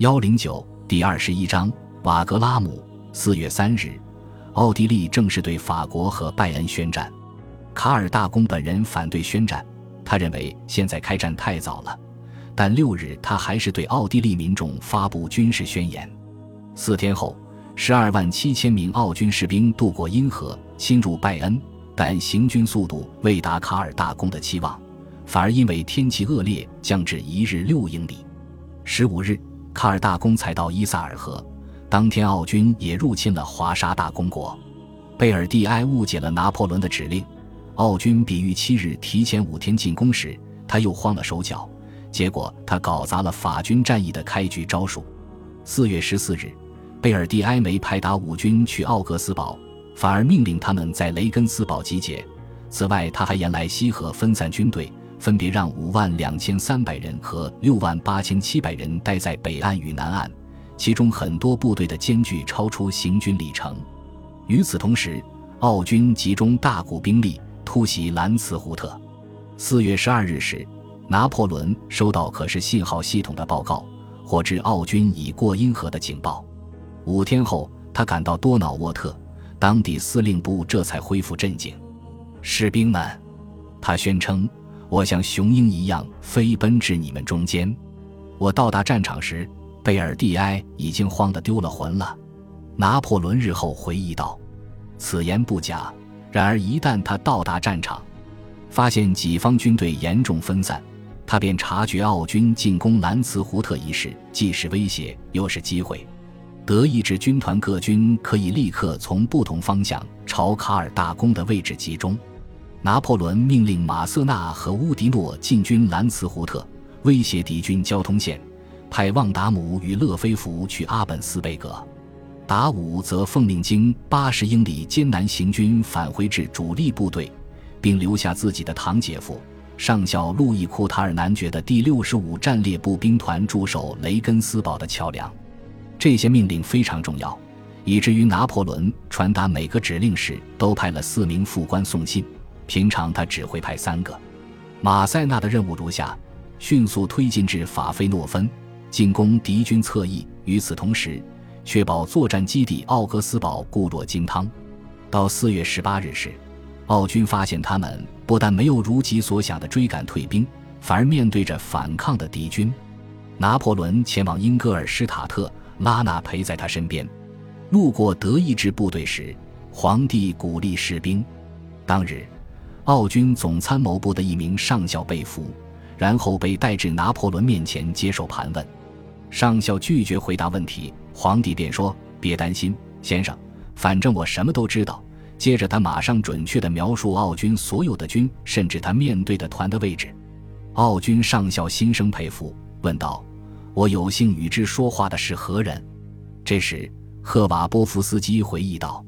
幺零九第二十一章瓦格拉姆。四月三日，奥地利正式对法国和拜恩宣战。卡尔大公本人反对宣战，他认为现在开战太早了。但六日，他还是对奥地利民众发布军事宣言。四天后，十二万七千名奥军士兵渡过因河，侵入拜恩，但行军速度未达卡尔大公的期望，反而因为天气恶劣降至一日六英里。十五日。卡尔大公才到伊萨尔河，当天奥军也入侵了华沙大公国。贝尔蒂埃误解了拿破仑的指令，奥军比预七日提前五天进攻时，他又慌了手脚，结果他搞砸了法军战役的开局招数。四月十四日，贝尔蒂埃没派达五军去奥格斯堡，反而命令他们在雷根斯堡集结。此外，他还沿莱西河分散军队。分别让五万两千三百人和六万八千七百人待在北岸与南岸，其中很多部队的间距超出行军里程。与此同时，奥军集中大股兵力突袭兰茨胡特。四月十二日时，拿破仑收到可视信号系统的报告，获知奥军已过因河的警报。五天后，他赶到多瑙沃特，当地司令部这才恢复镇静。士兵们，他宣称。我像雄鹰一样飞奔至你们中间。我到达战场时，贝尔蒂埃已经慌得丢了魂了。拿破仑日后回忆道：“此言不假。然而一旦他到达战场，发现己方军队严重分散，他便察觉奥军进攻兰茨胡特一事既是威胁又是机会。德意志军团各军可以立刻从不同方向朝卡尔大公的位置集中。”拿破仑命令马瑟纳和乌迪诺进军兰茨胡特，威胁敌军交通线；派旺达姆与勒菲弗去阿本斯贝格，达武则奉命经八十英里艰难行军返回至主力部队，并留下自己的堂姐夫上校路易库塔尔男爵的第六十五战列步兵团驻守雷根斯堡的桥梁。这些命令非常重要，以至于拿破仑传达每个指令时都派了四名副官送信。平常他只会派三个。马塞纳的任务如下：迅速推进至法菲诺芬，进攻敌军侧翼；与此同时，确保作战基地奥格斯堡固若金汤。到四月十八日时，奥军发现他们不但没有如其所想的追赶退兵，反而面对着反抗的敌军。拿破仑前往英格尔施塔特，拉纳陪在他身边。路过德意志部队时，皇帝鼓励士兵。当日。奥军总参谋部的一名上校被俘，然后被带至拿破仑面前接受盘问。上校拒绝回答问题，皇帝便说：“别担心，先生，反正我什么都知道。”接着他马上准确地描述奥军所有的军，甚至他面对的团的位置。奥军上校心生佩服，问道：“我有幸与之说话的是何人？”这时，赫瓦波夫斯基回忆道：“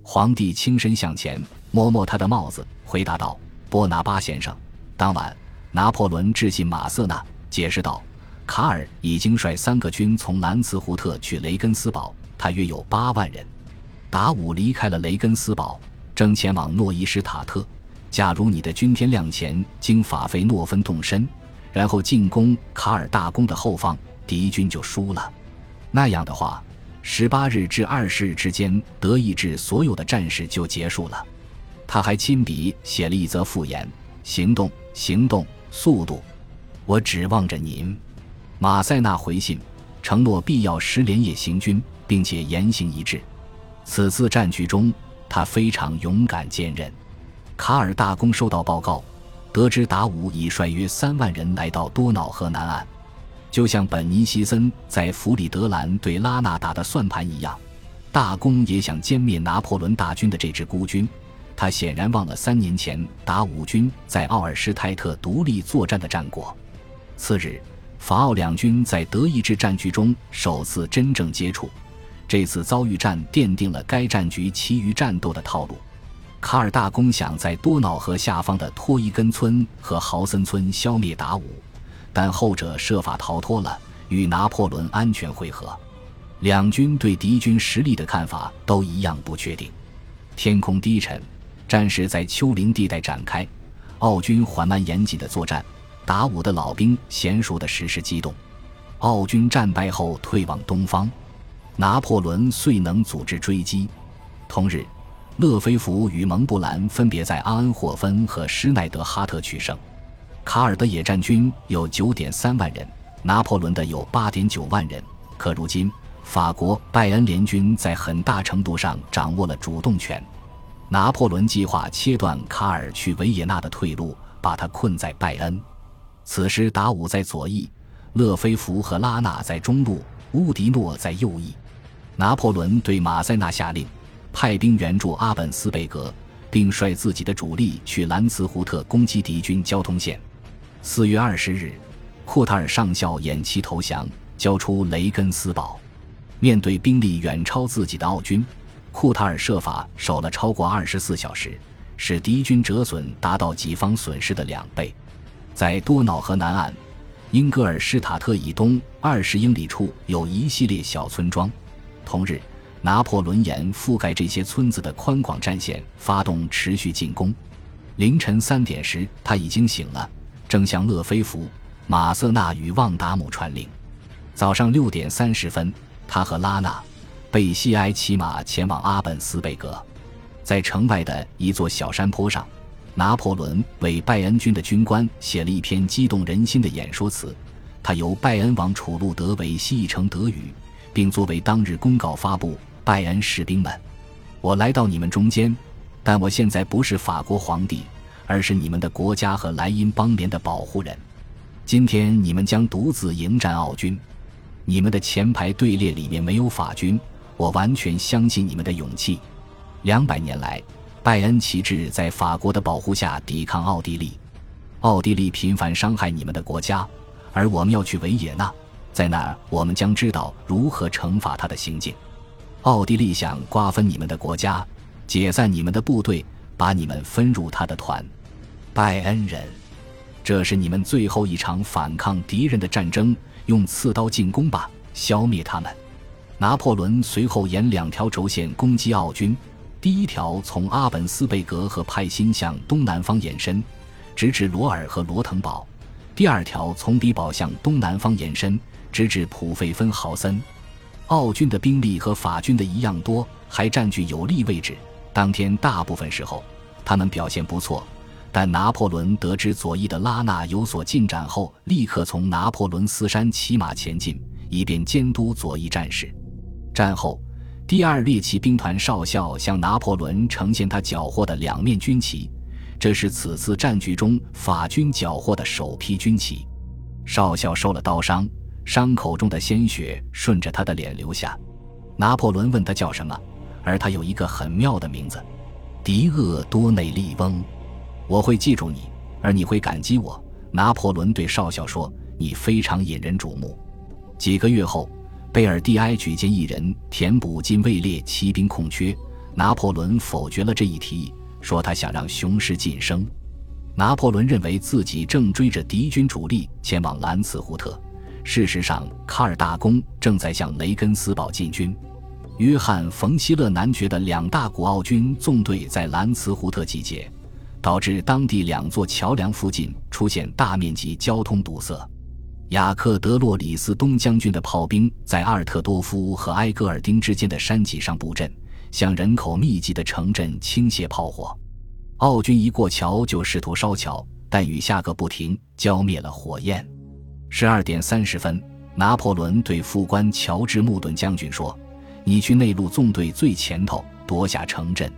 皇帝轻身向前，摸摸他的帽子。”回答道：“波拿巴先生，当晚拿破仑致信马瑟纳，解释道，卡尔已经率三个军从兰茨胡特去雷根斯堡，他约有八万人。达武离开了雷根斯堡，正前往诺伊施塔特。假如你的军天亮前经法费诺芬动身，然后进攻卡尔大公的后方，敌军就输了。那样的话，十八日至二十日之间，德意志所有的战事就结束了。”他还亲笔写了一则复言：“行动，行动，速度！我指望着您。”马塞纳回信，承诺必要时连夜行军，并且言行一致。此次战局中，他非常勇敢坚韧。卡尔大公收到报告，得知达武已率约三万人来到多瑙河南岸，就像本尼西森在弗里德兰对拉纳达的算盘一样，大公也想歼灭拿破仑大军的这支孤军。他显然忘了三年前达武军在奥尔施泰特独立作战的战果。次日，法奥两军在德意志战局中首次真正接触，这次遭遇战奠定了该战局其余战斗的套路。卡尔大公想在多瑙河下方的托伊根村和豪森村消灭达武，但后者设法逃脱了，与拿破仑安全会合。两军对敌军实力的看法都一样不确定。天空低沉。战事在丘陵地带展开，奥军缓慢严谨的作战，达武的老兵娴熟的实施机动。奥军战败后退往东方，拿破仑遂能组织追击。同日，勒菲弗与蒙布兰分别在阿恩霍芬和施耐德哈特取胜。卡尔的野战军有九点三万人，拿破仑的有八点九万人。可如今，法国拜恩联军在很大程度上掌握了主动权。拿破仑计划切断卡尔去维也纳的退路，把他困在拜恩。此时，达武在左翼，勒菲弗和拉纳在中路，乌迪诺在右翼。拿破仑对马塞纳下令。派兵援助阿本斯贝格，并率自己的主力去兰茨胡特攻击敌军交通线。四月二十日，库塔尔上校偃旗投降，交出雷根斯堡。面对兵力远超自己的奥军，库塔尔设法守了超过二十四小时，使敌军折损达到己方损失的两倍。在多瑙河南岸，英格尔施塔特以东二十英里处有一系列小村庄。同日。拿破仑沿覆盖这些村子的宽广战线发动持续进攻。凌晨三点时，他已经醒了，正向勒菲弗、马瑟纳与旺达姆传令。早上六点三十分，他和拉纳、贝西埃骑马前往阿本斯贝格。在城外的一座小山坡上，拿破仑为拜恩军的军官写了一篇激动人心的演说词。他由拜恩王楚路德维希译成德语，并作为当日公告发布。拜恩士兵们，我来到你们中间，但我现在不是法国皇帝，而是你们的国家和莱茵邦联的保护人。今天你们将独自迎战奥军，你们的前排队列里面没有法军，我完全相信你们的勇气。两百年来，拜恩旗帜在法国的保护下抵抗奥地利，奥地利频繁伤害你们的国家，而我们要去维也纳，在那儿我们将知道如何惩罚他的行径。奥地利想瓜分你们的国家，解散你们的部队，把你们分入他的团。拜恩人，这是你们最后一场反抗敌人的战争，用刺刀进攻吧，消灭他们。拿破仑随后沿两条轴线攻击奥军：第一条从阿本斯贝格和派辛向东南方延伸，直至罗尔和罗滕堡；第二条从比堡向东南方延伸，直至普费芬豪森。奥军的兵力和法军的一样多，还占据有利位置。当天大部分时候，他们表现不错。但拿破仑得知左翼的拉纳有所进展后，立刻从拿破仑斯山骑马前进，以便监督左翼战事。战后，第二猎骑兵团少校向拿破仑呈现他缴获的两面军旗，这是此次战局中法军缴获的首批军旗。少校受了刀伤。伤口中的鲜血顺着他的脸流下。拿破仑问他叫什么，而他有一个很妙的名字——迪厄多内利翁。我会记住你，而你会感激我。拿破仑对少校说：“你非常引人瞩目。”几个月后，贝尔蒂埃举荐一人填补近位列骑兵空缺，拿破仑否决了这一提议，说他想让雄狮晋升。拿破仑认为自己正追着敌军主力前往兰茨胡特。事实上，卡尔大公正在向雷根斯堡进军。约翰·冯·希勒男爵的两大古奥军纵队在兰茨胡特集结，导致当地两座桥梁附近出现大面积交通堵塞。雅克·德洛里斯东将军的炮兵在阿尔特多夫和埃格尔丁之间的山脊上布阵，向人口密集的城镇倾泻炮火。奥军一过桥就试图烧桥，但雨下个不停，浇灭了火焰。十二点三十分，拿破仑对副官乔治·穆顿将军说：“你去内陆纵队最前头夺下城镇。”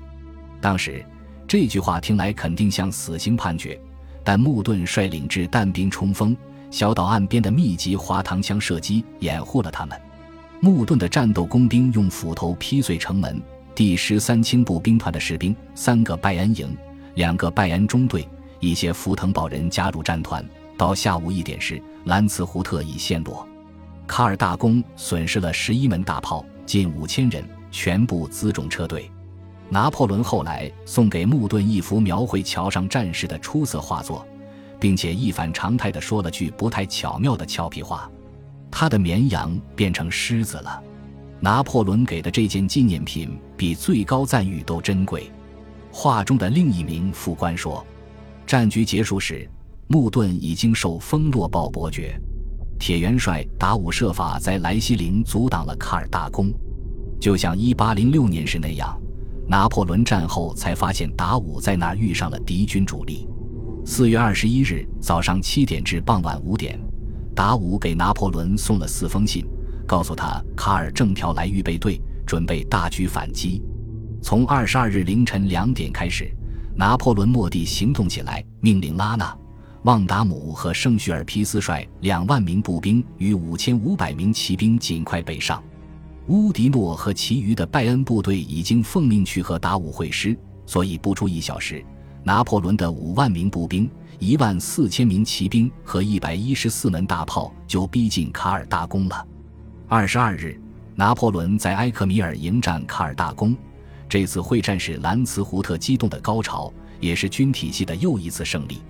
当时，这句话听来肯定像死刑判决，但穆顿率领至弹兵冲锋，小岛岸边的密集滑膛枪射击掩护了他们。木顿的战斗工兵用斧头劈碎城门。第十三轻步兵团的士兵、三个拜恩营、两个拜恩中队、一些福腾堡人加入战团。到下午一点时，兰茨胡特已陷落。卡尔大公损失了十一门大炮，近五千人，全部辎重车队。拿破仑后来送给穆顿一幅描绘桥上战士的出色画作，并且一反常态地说了句不太巧妙的俏皮话：“他的绵羊变成狮子了。”拿破仑给的这件纪念品比最高赞誉都珍贵。画中的另一名副官说：“战局结束时。”穆顿已经受封洛鲍伯爵，铁元帅达武设法在莱西林阻挡了卡尔大公，就像1806年时那样，拿破仑战后才发现达武在那儿遇上了敌军主力。四月二十一日早上七点至傍晚五点，达武给拿破仑送了四封信，告诉他卡尔正调来预备队，准备大举反击。从二十二日凌晨两点开始，拿破仑蓦地行动起来，命令拉纳。旺达姆和圣叙尔皮斯率两万名步兵与五千五百名骑兵尽快北上。乌迪诺和其余的拜恩部队已经奉命去和达武会师，所以不出一小时，拿破仑的五万名步兵、一万四千名骑兵和一百一十四门大炮就逼近卡尔大公了。二十二日，拿破仑在埃克米尔迎战卡尔大公。这次会战是兰茨胡特激动的高潮，也是军体系的又一次胜利。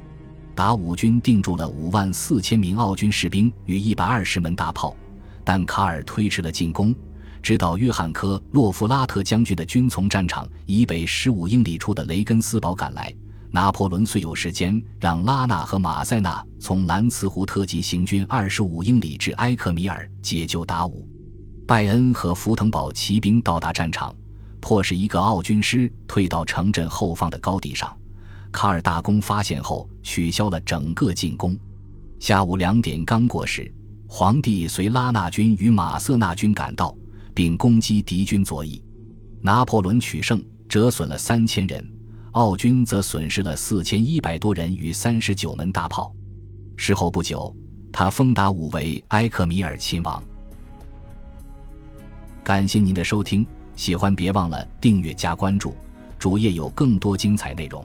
达武军定住了五万四千名奥军士兵与一百二十门大炮，但卡尔推迟了进攻，直到约翰科洛夫拉特将军的军从战场以北十五英里处的雷根斯堡赶来。拿破仑虽有时间让拉纳和马塞纳从兰茨湖特级行军二十五英里至埃克米尔解救达武，拜恩和福腾堡骑兵到达战场，迫使一个奥军师退到城镇后方的高地上。卡尔大公发现后，取消了整个进攻。下午两点刚过时，皇帝随拉纳军与马瑟纳军赶到，并攻击敌军左翼。拿破仑取胜，折损了三千人；奥军则损失了四千一百多人与三十九门大炮。事后不久，他封达武为埃克米尔亲王。感谢您的收听，喜欢别忘了订阅加关注，主页有更多精彩内容。